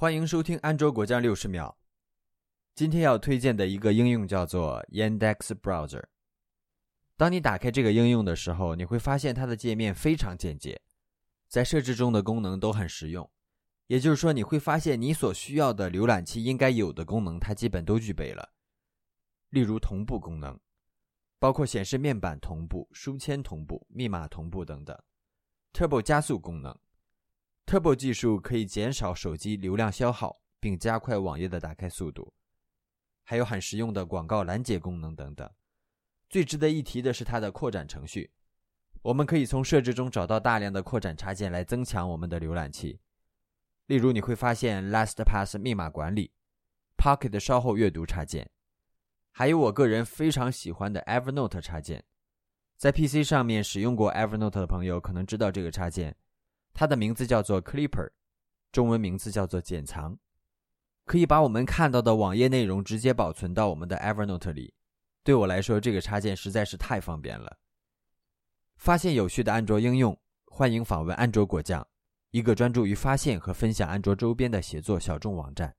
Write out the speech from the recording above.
欢迎收听安卓果酱六十秒。今天要推荐的一个应用叫做 Yandex Browser。当你打开这个应用的时候，你会发现它的界面非常简洁，在设置中的功能都很实用。也就是说，你会发现你所需要的浏览器应该有的功能，它基本都具备了。例如同步功能，包括显示面板同步、书签同步、密码同步等等；Turbo 加速功能。Turbo 技术可以减少手机流量消耗，并加快网页的打开速度，还有很实用的广告拦截功能等等。最值得一提的是它的扩展程序，我们可以从设置中找到大量的扩展插件来增强我们的浏览器。例如，你会发现 LastPass 密码管理、Pocket 稍后阅读插件，还有我个人非常喜欢的 Evernote 插件。在 PC 上面使用过 Evernote 的朋友可能知道这个插件。它的名字叫做 Clipper，中文名字叫做剪藏，可以把我们看到的网页内容直接保存到我们的 Evernote 里。对我来说，这个插件实在是太方便了。发现有趣的安卓应用，欢迎访问安卓果酱，一个专注于发现和分享安卓周边的写作小众网站。